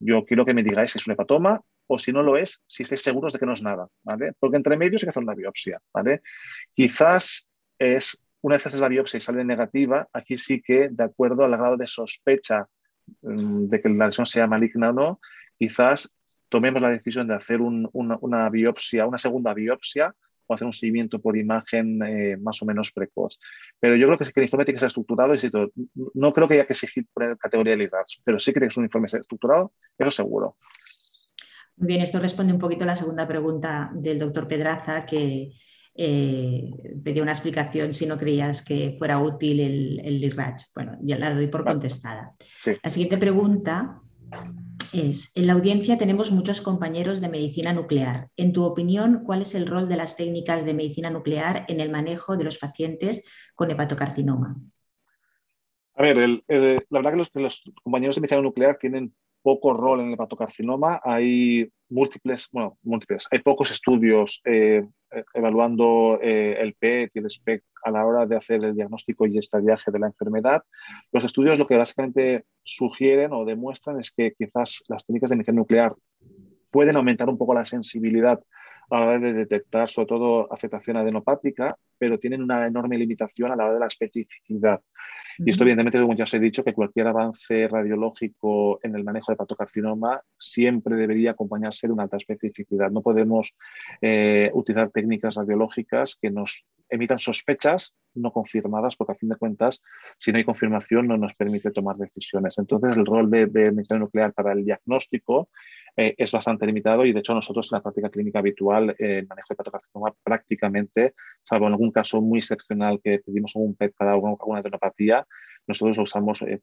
Yo quiero que me digáis si es un hepatoma o si no lo es, si estáis seguros de que no es nada, ¿vale? Porque entre medios hay que hacer una biopsia, ¿vale? Quizás es, una vez haces la biopsia y sale negativa, aquí sí que, de acuerdo al grado de sospecha mm, de que la lesión sea maligna o no, quizás tomemos la decisión de hacer una, biopsia, una segunda biopsia o hacer un seguimiento por imagen eh, más o menos precoz. Pero yo creo que, sí que el informe tiene que ser estructurado, insisto, no creo que haya que exigir poner categoría de LIDARS, pero sí creo que es un informe estructurado, eso seguro. Muy bien, esto responde un poquito a la segunda pregunta del doctor Pedraza, que eh, pedía una explicación si no creías que fuera útil el, el Bueno, ya la doy por contestada. La siguiente pregunta es, en la audiencia tenemos muchos compañeros de medicina nuclear. En tu opinión, ¿cuál es el rol de las técnicas de medicina nuclear en el manejo de los pacientes con hepatocarcinoma? A ver, la verdad que los, los compañeros de medicina nuclear tienen poco rol en el hepatocarcinoma. Hay múltiples, bueno, múltiples, hay pocos estudios eh, evaluando eh, el PET y el SPECT a la hora de hacer el diagnóstico y estadiaje de la enfermedad. Los estudios lo que básicamente sugieren o demuestran es que quizás las técnicas de medicina nuclear pueden aumentar un poco la sensibilidad a la hora de detectar sobre todo afectación adenopática, pero tienen una enorme limitación a la hora de la especificidad. Y esto, evidentemente, como ya os he dicho, que cualquier avance radiológico en el manejo de patocarcinoma siempre debería acompañarse de una alta especificidad. No podemos eh, utilizar técnicas radiológicas que nos emitan sospechas no confirmadas, porque a fin de cuentas, si no hay confirmación, no nos permite tomar decisiones. Entonces, el rol de, de medicina nuclear para el diagnóstico eh, es bastante limitado y, de hecho, nosotros en la práctica clínica habitual, eh, el manejo de patocarcinoma, prácticamente, salvo en algún caso muy excepcional que pedimos un PET para alguna, adenopatía, nosotros lo usamos eh,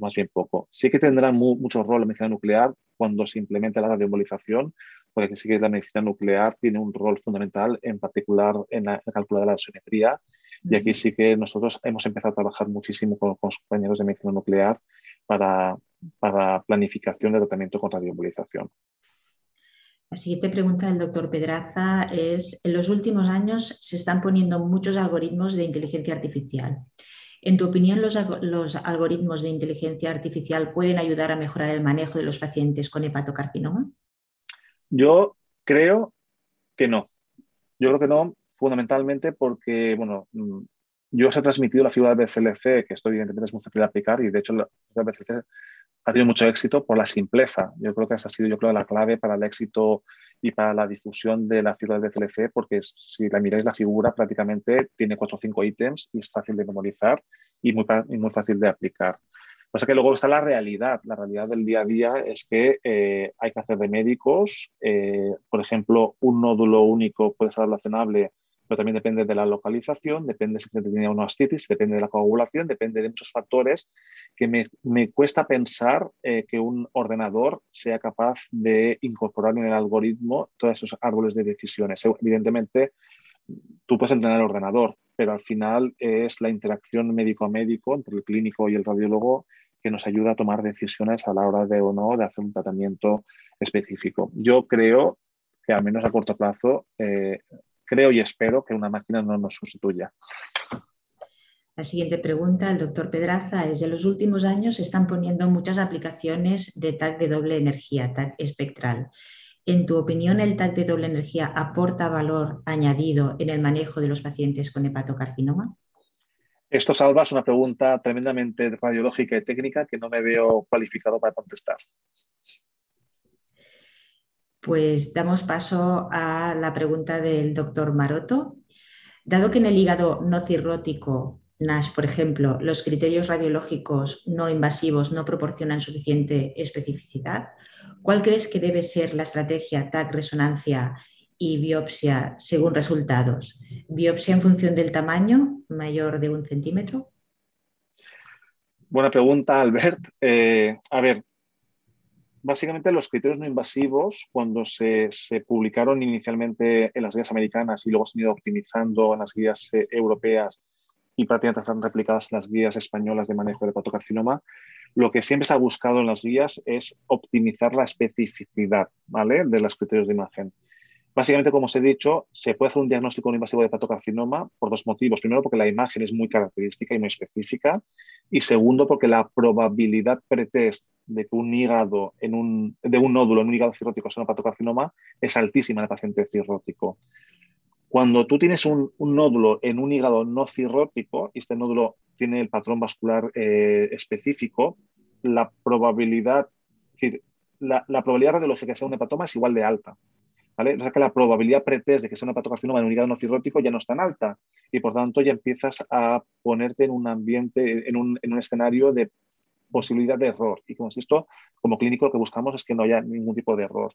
más bien poco. Sí que tendrá mucho rol la medicina nuclear cuando se implementa la radioembolización, porque sí que la medicina nuclear tiene un rol fundamental, en particular en la, cálculo de la dosimetría. Y aquí sí que nosotros hemos empezado a trabajar muchísimo con, los compañeros de medicina nuclear para, para planificación de tratamiento con radioembolización. La siguiente pregunta del doctor Pedraza es, en los últimos años se están poniendo muchos algoritmos de inteligencia artificial. En tu opinión, los, algoritmos de inteligencia artificial pueden ayudar a mejorar el manejo de los pacientes con hepatocarcinoma? Yo creo que no. Yo creo que no, fundamentalmente porque, bueno, mm, yo os he transmitido la figura de BCLC, que esto evidentemente es muy fácil de aplicar y de hecho la BCLC ha tenido mucho éxito por la simpleza. Yo creo que esa ha sido yo creo, la clave para el éxito y para la difusión de la figura de BCLC, porque si la miráis la figura prácticamente tiene cuatro o cinco ítems y es fácil de memorizar y muy, muy fácil de aplicar. Pasa que luego está la realidad. La realidad del día a día es que eh, hay que hacer de médicos. Eh, por ejemplo, un nódulo único puede ser relacionable pero también depende de la localización, depende si tenía una astitis, depende de la coagulación, depende de muchos factores que me, cuesta pensar eh, que un ordenador sea capaz de incorporar en el algoritmo todos esos árboles de decisiones. Evidentemente, tú puedes entrenar el ordenador, pero al final es la interacción médico a médico entre el clínico y el radiólogo que nos ayuda a tomar decisiones a la hora de o no de hacer un tratamiento específico. Yo creo que al menos a corto plazo, eh, creo y espero que una máquina no nos sustituya. La siguiente pregunta, el doctor Pedraza, es, en los últimos años se están poniendo muchas aplicaciones de TAC de doble energía, TAC espectral. En tu opinión, ¿el TAC de doble energía aporta valor añadido en el manejo de los pacientes con hepatocarcinoma? Esto, Salva, es una pregunta tremendamente radiológica y técnica que no me veo cualificado para contestar. Pues damos paso a la pregunta del doctor Maroto. Dado que en el hígado no cirrótico, NASH, por ejemplo, los criterios radiológicos no invasivos no proporcionan suficiente especificidad, ¿cuál crees que debe ser la estrategia TAC, resonancia y biopsia según resultados? ¿Biopsia en función del tamaño, mayor de un centímetro? Buena pregunta, Albert. Eh, a ver, básicamente los criterios no invasivos, cuando se, publicaron inicialmente en las guías americanas y luego se han ido optimizando en las guías eh, europeas y prácticamente están replicadas en las guías españolas de manejo de hepatocarcinoma, lo que siempre se ha buscado en las guías es optimizar la especificidad ¿vale? de los criterios de imagen. Básicamente, como os he dicho, se puede hacer un diagnóstico no invasivo de hepatocarcinoma por dos motivos. Primero, porque la imagen es muy característica y muy específica. Y segundo, porque la probabilidad pretest de que un hígado, de un nódulo en un hígado cirrótico sea un hepatocarcinoma es altísima en el paciente cirrótico. Cuando tú tienes un, nódulo en un hígado no cirrótico y este nódulo tiene el patrón vascular eh, específico, la probabilidad, la, la probabilidad radiológica de que sea un hepatoma es igual de alta. O sea que la probabilidad pretest de que sea un hepatocarcinoma en un hígado no cirrótico ya no es tan alta y por tanto ya empiezas a ponerte en un ambiente, en un, en un escenario de posibilidad de error. Y como esto, como clínico lo que buscamos es que no haya ningún tipo de error.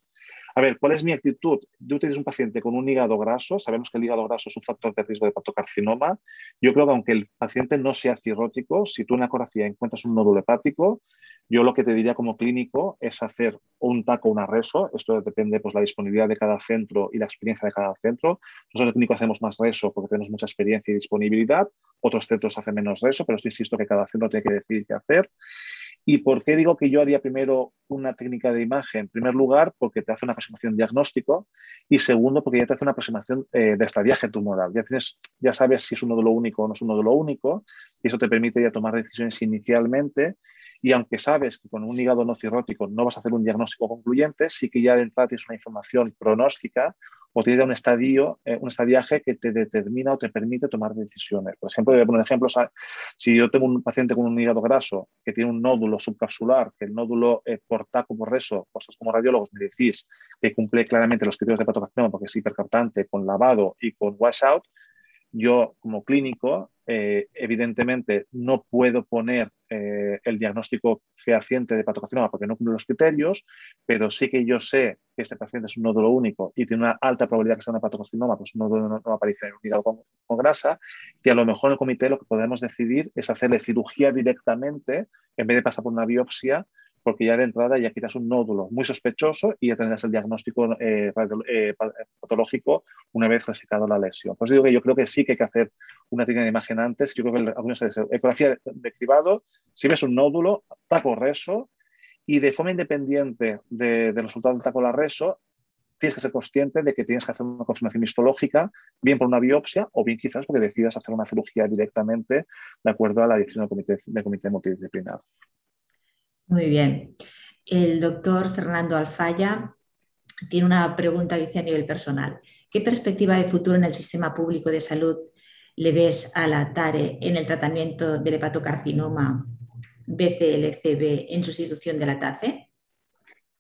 A ver, ¿cuál es mi actitud? Tú tienes un paciente con un hígado graso, sabemos que el hígado graso es un factor de riesgo de hepatocarcinoma. Yo creo que aunque el paciente no sea cirrótico, si tú en la ecografía encuentras un nódulo hepático, yo lo que te diría como clínico es hacer un TAC o una RESO. Esto depende de pues, la disponibilidad de cada centro y la experiencia de cada centro. Nosotros clínico hacemos más RESO porque tenemos mucha experiencia y disponibilidad. Otros centros hacen menos RESO, pero insisto que cada centro tiene que decidir qué hacer. ¿Y por qué digo que yo haría primero una técnica de imagen? En primer lugar, porque te hace una aproximación diagnóstico y segundo, porque ya te hace una aproximación eh, de estadiaje tumoral. Ya, tienes, ya sabes si es un nódulo único o no es un nódulo único y eso te permite ya tomar decisiones inicialmente y aunque sabes que con un hígado no cirrótico no vas a hacer un diagnóstico concluyente, sí que ya de entrada tienes una información pronóstica o tienes ya un estadio, eh, un estadiaje que te determina o te permite tomar decisiones. Por ejemplo, voy a poner ejemplo, si yo tengo un paciente con un hígado graso que tiene un nódulo subcapsular, que el nódulo eh, por reso, vosotros como radiólogos me decís que cumple claramente los criterios de patocarcinoma porque es hipercaptante, con lavado y con washout, yo como clínico, eh, evidentemente, no puedo poner eh, el diagnóstico fehaciente de patocarcinoma porque no cumple los criterios, pero sí que yo sé que este paciente es un nódulo único y tiene una alta probabilidad que sea una patocarcinoma, pues no, no, no aparece en un hígado con, grasa, que a lo mejor en el comité lo que podemos decidir es hacerle cirugía directamente en vez de pasar por una biopsia porque ya de entrada ya quitas un nódulo muy sospechoso y ya tendrás el diagnóstico eh, eh, patológico una vez resecado la lesión. Pues digo que yo creo que sí que hay que hacer una técnica de imagen antes. Yo creo que algunos ecografía de cribado, si ves un nódulo, taco reso y de forma independiente del resultado del taco la reso, tienes que ser consciente de que tienes que hacer una confirmación histológica, bien por una biopsia o bien quizás porque decidas hacer una cirugía directamente de acuerdo a la decisión del comité, del comité multidisciplinar. Muy bien. El doctor Fernando Alfaya tiene una pregunta dice a nivel personal. ¿Qué perspectiva de futuro en el sistema público de salud le ves a la TARE en el tratamiento del hepatocarcinoma BCLCB en sustitución de la TACE?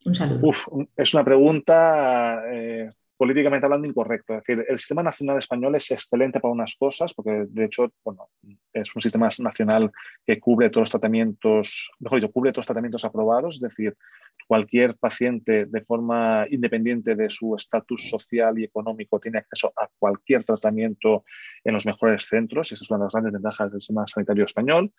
Un saludo. es una pregunta eh, políticamente hablando incorrecto. Es decir, el sistema nacional español es excelente para unas cosas, porque de hecho, bueno, es un sistema nacional que cubre todos los tratamientos, mejor dicho, cubre todos los tratamientos aprobados, es decir, cualquier paciente de forma independiente de su estatus social y económico tiene acceso a cualquier tratamiento en los mejores centros, y esa es una de las grandes ventajas del sistema sanitario español,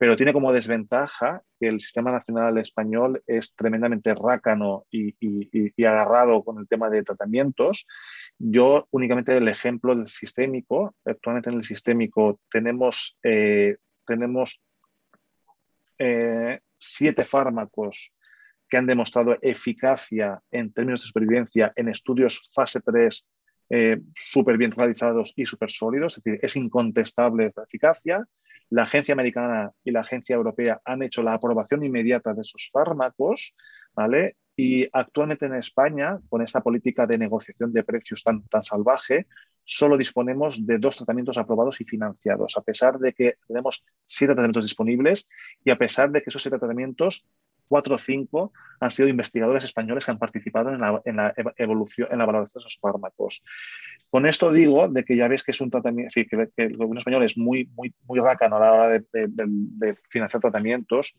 pero tiene como desventaja que el sistema nacional español es tremendamente rácano y, y agarrado con el tema de tratamientos. Yo únicamente el ejemplo del sistémico, actualmente en el sistémico tenemos, eh, tenemos eh, siete fármacos que han demostrado eficacia en términos de supervivencia en estudios fase 3 eh, súper bien realizados y súper sólidos, es decir, es incontestable la eficacia. La agencia americana y la agencia europea han hecho la aprobación inmediata de esos fármacos, ¿vale? Y actualmente en España, con esta política de negociación de precios tan, tan salvaje, solo disponemos de dos tratamientos aprobados y financiados, a pesar de que tenemos siete tratamientos disponibles y a pesar de que esos siete tratamientos, cuatro o cinco, han sido investigadores españoles que han participado en la, en evolución, en la valoración de esos fármacos. Con esto digo de que ya ves que es un tratamiento, que, que el gobierno español es muy, muy, muy rácano a la hora de, financiar tratamientos.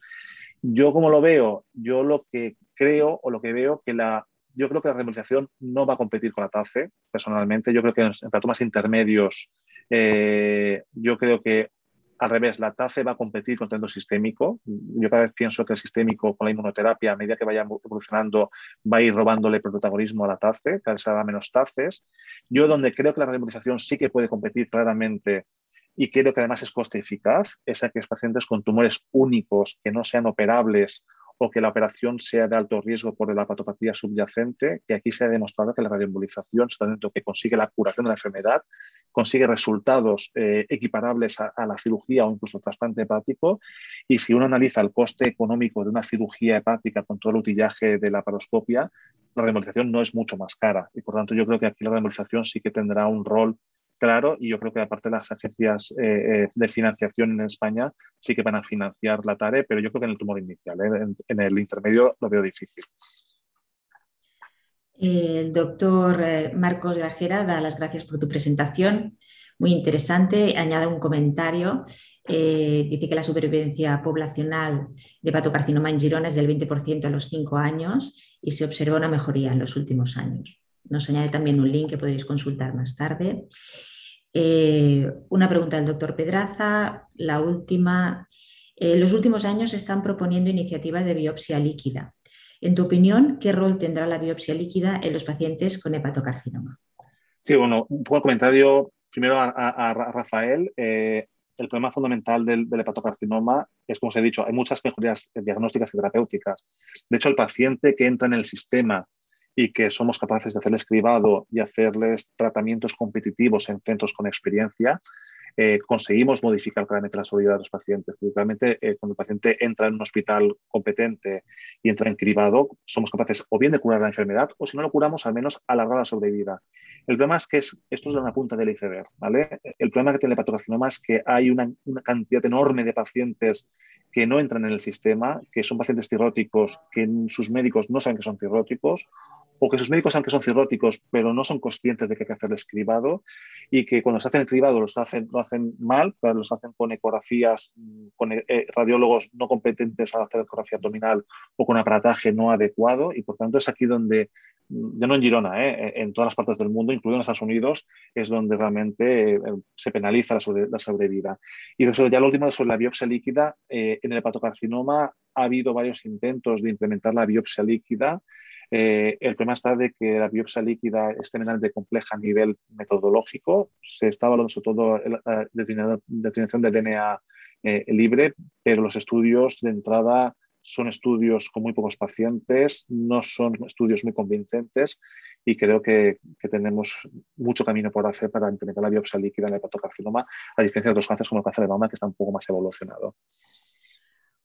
Yo como lo veo, yo lo que creo o lo que veo que la, yo creo que la reembolsación no va a competir con la TAFE, personalmente. Yo creo que en, en plataformas intermedios, eh, yo creo que al revés, la TAFE va a competir contra el sistémico. Yo cada vez pienso que el sistémico con la inmunoterapia, a medida que vaya evolucionando, va a ir robándole protagonismo a la TAFE, cada vez habrá menos TAFES. Yo donde creo que la reembolsación sí que puede competir claramente y creo que además es coste eficaz, es aquellos pacientes con tumores únicos que no sean operables o que la operación sea de alto riesgo por la patopatía subyacente, que aquí se ha demostrado que la radioembolización, que consigue la curación de la enfermedad, consigue resultados eh, equiparables a, la cirugía o incluso trasplante hepático. Y si uno analiza el coste económico de una cirugía hepática con todo el utillaje de la paroscopia, la radioembolización no es mucho más cara. Y por tanto, yo creo que aquí la radioembolización sí que tendrá un rol claro y yo creo que aparte de las agencias eh, de financiación en España sí que van a financiar la TARE, pero yo creo que en el tumor inicial, ¿eh? en, el intermedio lo veo difícil. El doctor eh, Marcos Grajera da las gracias por tu presentación, muy interesante. Añade un comentario. Eh, dice que la supervivencia poblacional de hepatocarcinoma en Girona es del 20% a los 5 años y se observa una mejoría en los últimos años. Nos añade también un link que podéis consultar más tarde. Eh, una pregunta del doctor Pedraza, la última. Eh, los últimos años se están proponiendo iniciativas de biopsia líquida. En tu opinión, ¿qué rol tendrá la biopsia líquida en los pacientes con hepatocarcinoma? Sí, bueno, un poco de comentario primero a, Rafael. Eh, el problema fundamental del, del, hepatocarcinoma es, como os he dicho, hay muchas mejorías diagnósticas y terapéuticas. De hecho, el paciente que entra en el sistema y que somos capaces de hacerles cribado y hacerles tratamientos competitivos en centros con experiencia, eh, conseguimos modificar claramente la seguridad de los pacientes. Realmente, eh, cuando el paciente entra en un hospital competente y entra en cribado, somos capaces o bien de curar la enfermedad o si no lo curamos, al menos alargar la sobrevida. El problema es que es, esto es una punta del iceberg. ¿vale? El problema que tiene el hepatocarcinoma es que hay una, una cantidad enorme de pacientes que no entran en el sistema, que son pacientes cirróticos, que sus médicos no saben que son cirróticos o que sus médicos saben que son cirróticos, pero no son conscientes de que hay que hacerles cribado y que cuando se hacen el cribado los hacen, mal, los hacen con ecografías, con eh, radiólogos no competentes al hacer ecografía abdominal o con aparataje no adecuado y por tanto es aquí donde, ya no en Girona, eh, en todas las partes del mundo, incluido en Estados Unidos, es donde realmente eh, se penaliza la, sobre, la sobrevida. Y ya lo último sobre la biopsia líquida, eh, en el hepatocarcinoma ha habido varios intentos de implementar la biopsia líquida, eh, el problema está de que la biopsia líquida es tremendamente compleja a nivel metodológico. Se está evaluando sobre todo la determinación de DNA eh, libre, pero los estudios de entrada son estudios con muy pocos pacientes, no son estudios muy convincentes y creo que, que, tenemos mucho camino por hacer para implementar la biopsia líquida en el hepatocarcinoma, a diferencia de otros cánceres como el cáncer de mama, que está un poco más evolucionado.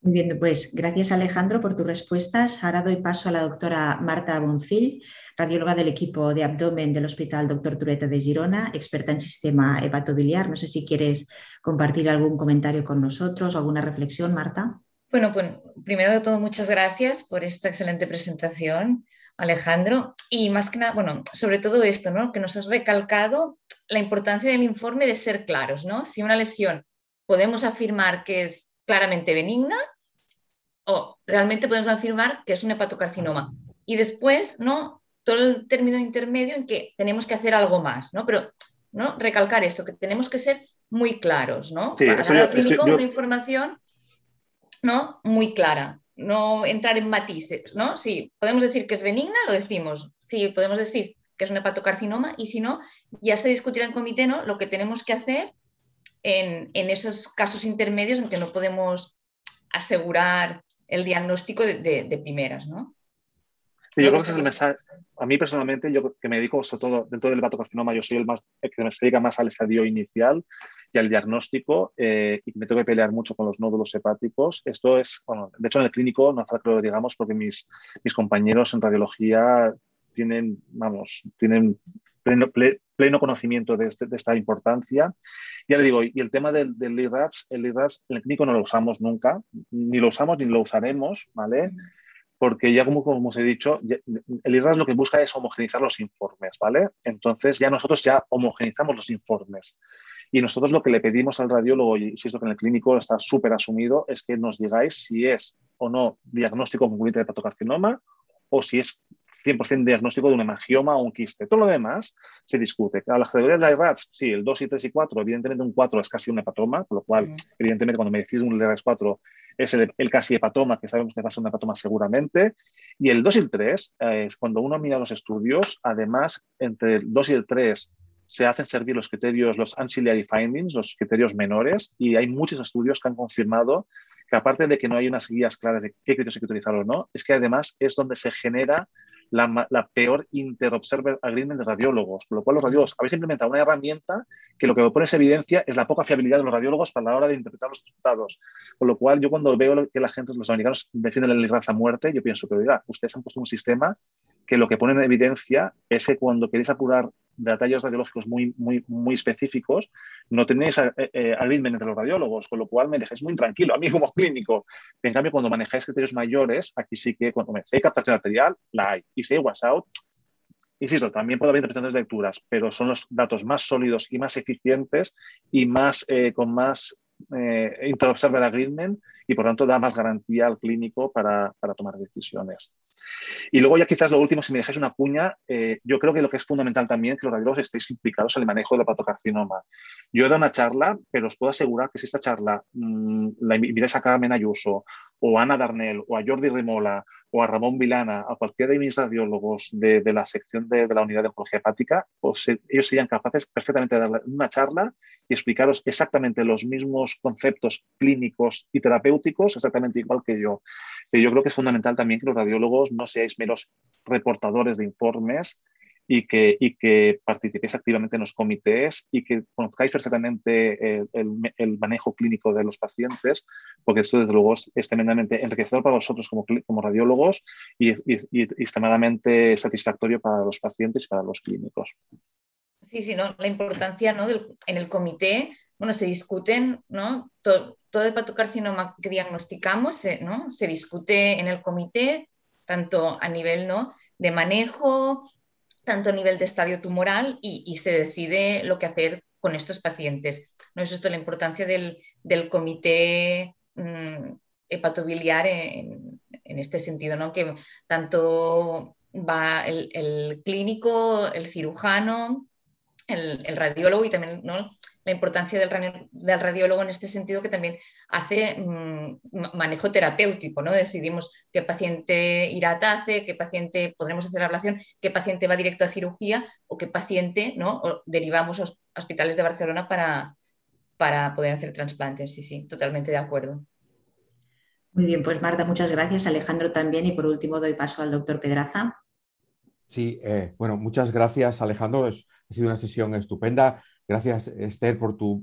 Muy bien, pues gracias Alejandro por tus respuestas. Ahora doy paso a la doctora Marta Bonfil, radióloga del equipo de abdomen del Hospital Dr. Tureta de Girona, experta en sistema hepatobiliar. No sé si quieres compartir algún comentario con nosotros, alguna reflexión, Marta. Bueno, pues primero de todo, muchas gracias por esta excelente presentación, Alejandro. Y más que nada, bueno, sobre todo esto, ¿no? Que nos has recalcado la importancia del informe de ser claros, ¿no? Si una lesión podemos afirmar que es claramente benigna o realmente podemos afirmar que es un hepatocarcinoma. Y después, ¿no? Todo el término intermedio en que tenemos que hacer algo más, ¿no? Pero, ¿no? Recalcar esto, que tenemos que ser muy claros, ¿no? Sí, Para dar al clínico estoy- yo- una información, ¿no? Muy clara, no entrar en matices, ¿no? Si podemos decir que es benigna, lo decimos. Si podemos decir que es un hepatocarcinoma y si no, ya se discutirá en comité, ¿no? Lo que tenemos que hacer en, en esos casos intermedios en que no podemos asegurar el diagnóstico de, de- de primeras, ¿no? Sí, yo creo que es el mensaje. A mí personalmente, yo que me dedico sobre todo dentro del hepatocarcinoma, yo soy el más el que se dedica más al estadio inicial y al diagnóstico eh, y me tengo que pelear mucho con los nódulos hepáticos. Esto es, bueno, de hecho en el clínico no hace que lo digamos porque mis, mis compañeros en radiología tienen, vamos, tienen pleno, ple- pleno conocimiento de, este- de esta importancia. Ya le digo, y el tema del, del IRADS, el IRADS en el clínico no lo usamos nunca, ni lo usamos ni lo usaremos, ¿vale? porque ya como, como os he dicho, el IRAS lo que busca es homogeneizar los informes, ¿vale? Entonces ya nosotros ya homogeneizamos los informes. Y nosotros lo que le pedimos al radiólogo, y lo que en el clínico está súper asumido, es que nos digáis si es o no diagnóstico concluyente de hepatocarcinoma o si es 100% diagnóstico de un hemangioma o un quiste. Todo lo demás se discute. A las categorías de IRADS, sí, el 2 y 3 y 4, evidentemente un 4 es casi un hepatoma, con lo cual, Mm. evidentemente, cuando me decís un IRADS 4, es el, el casi hepatoma, que sabemos que va a ser un hepatoma seguramente. Y el 2 y el 3, eh, es cuando uno mira los estudios, además, entre el 2 y el 3 se hacen servir los criterios, los ancillary findings, los criterios menores, y hay muchos estudios que han confirmado que aparte de que no hay unas guías claras de qué criterios hay que utilizar o no, es que además es donde se genera la, la peor inter-observer agreement de radiólogos, con lo cual los radiólogos habéis implementado una herramienta que lo que pone en evidencia es la poca fiabilidad de los radiólogos para la hora de interpretar los resultados. Con lo cual, yo cuando veo que la gente, los americanos defienden el IRAZ a muerte, yo pienso que, oiga, ustedes han puesto un sistema que lo que pone en evidencia es que cuando queréis apurar detalles radiológicos muy, muy, muy específicos, no tenéis eh, eh, agreement entre los radiólogos, con lo cual me dejáis muy tranquilo a mí como clínico. En cambio, cuando manejáis criterios mayores, aquí sí que, cuando me, hay captación arterial, la hay. Y si hay washout, insisto, también puede haber interpretaciones de lecturas, pero son los datos más sólidos y más eficientes y más, eh, con más eh, inter-observer y por tanto da más garantía al clínico para, para tomar decisiones. Y luego ya quizás lo último, si me dejáis una cuña, eh, yo creo que lo que es fundamental también que los radiólogos estéis implicados en el manejo del hepatocarcinoma. Yo he dado una charla, pero os puedo asegurar que si esta charla mmm, la invitáis a Carmen Ayuso o a Ana Darnell o a Jordi Remola o a Ramón Vilana, a cualquiera de mis radiólogos de, la sección de, la unidad de oncología hepática, pues, ellos serían capaces perfectamente de dar una charla y explicaros exactamente los mismos conceptos clínicos y terapéuticos, exactamente igual que yo. Pero yo creo que es fundamental también que los radiólogos no seáis meros reportadores de informes y que, y que participéis activamente en los comités y que conozcáis perfectamente el, el, el, manejo clínico de los pacientes, porque esto desde luego es, tremendamente enriquecedor para vosotros como, como radiólogos y, y, y, extremadamente satisfactorio para los pacientes y para los clínicos. Sí, sí, ¿no? la importancia ¿no? Del, en el comité, bueno, se discuten, ¿no? Todo, todo el patocarcinoma que diagnosticamos se, ¿no? se discute en el comité, tanto a nivel ¿no? de manejo, tanto a nivel de estadio tumoral y, se decide lo que hacer con estos pacientes. ¿no? Es la importancia del, comité mmm, hepatobiliar en, este sentido, ¿no? que tanto va el, clínico, el cirujano, el, el, radiólogo y también ¿no? La importancia del, del, radiólogo en este sentido que también hace mmm, manejo terapéutico, ¿no? Decidimos qué paciente irá a TACE, qué paciente podremos hacer ablación, qué paciente va directo a cirugía o qué paciente, ¿no? O derivamos a hospitales de Barcelona para, para poder hacer trasplantes. Sí, sí, totalmente de acuerdo. Muy bien, pues Marta, muchas gracias. Alejandro también. Y por último doy paso al doctor Pedraza. Sí, eh, bueno, muchas gracias Alejandro. Es, ha sido una sesión estupenda. Gracias Esther por tu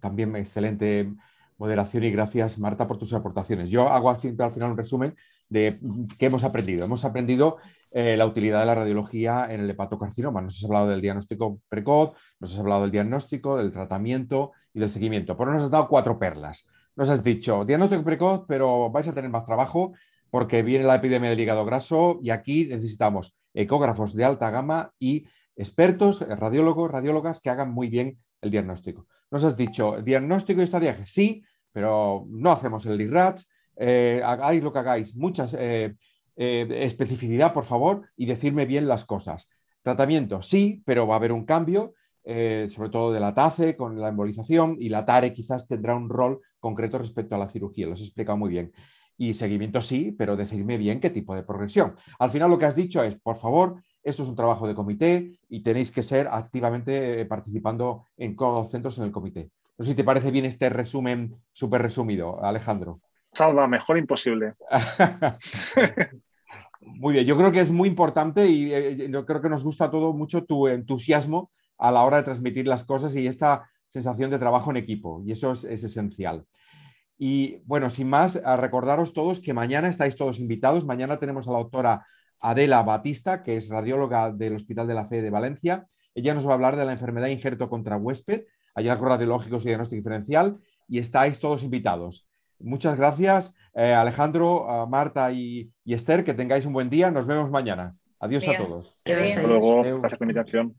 también excelente moderación y gracias Marta por tus aportaciones. Yo hago al final un resumen de qué hemos aprendido. Hemos aprendido eh, la utilidad de la radiología en el hepatocarcinoma. Nos has hablado del diagnóstico precoz, nos has hablado del diagnóstico, del tratamiento y del seguimiento. Pero nos has dado cuatro perlas. nos has dicho, diagnóstico precoz, pero vais a tener más trabajo porque viene la epidemia del hígado graso y aquí necesitamos ecógrafos de alta gama y expertos, radiólogos, radiólogas que hagan muy bien el diagnóstico. Nos has dicho, diagnóstico y estadiaje, sí, pero no hacemos el IRATS, eh, hagáis lo que hagáis, mucha eh, eh, especificidad, por favor, y decirme bien las cosas. Tratamiento, sí, pero va a haber un cambio, sobre todo de la TACE con la embolización, y la TARE quizás tendrá un rol concreto respecto a la cirugía, lo has explicado muy bien. Y seguimiento sí, pero decirme bien qué tipo de progresión. Al final lo que has dicho es, por favor, esto es un trabajo de comité y tenéis que ser activamente participando en todos los centros en el comité. No sé si te parece bien este resumen súper resumido, Alejandro. Salva, mejor imposible. muy bien, yo creo que es muy importante y eh, yo creo que nos gusta todo mucho tu entusiasmo a la hora de transmitir las cosas y esta sensación de trabajo en equipo, y eso es, esencial. Y bueno, sin más, a recordaros todos que mañana estáis todos invitados. Mañana tenemos a la doctora Adela Batista, que es radióloga del Hospital de la Fe de Valencia. Ella nos va a hablar de la enfermedad injerto contra huésped, hallazgos radiológicos y diagnóstico diferencial, y estáis todos invitados. Muchas gracias, eh, Alejandro, Marta y, Esther. Que tengáis un buen día. Nos vemos mañana. Adiós a todos. Hasta luego. Gracias por la invitación.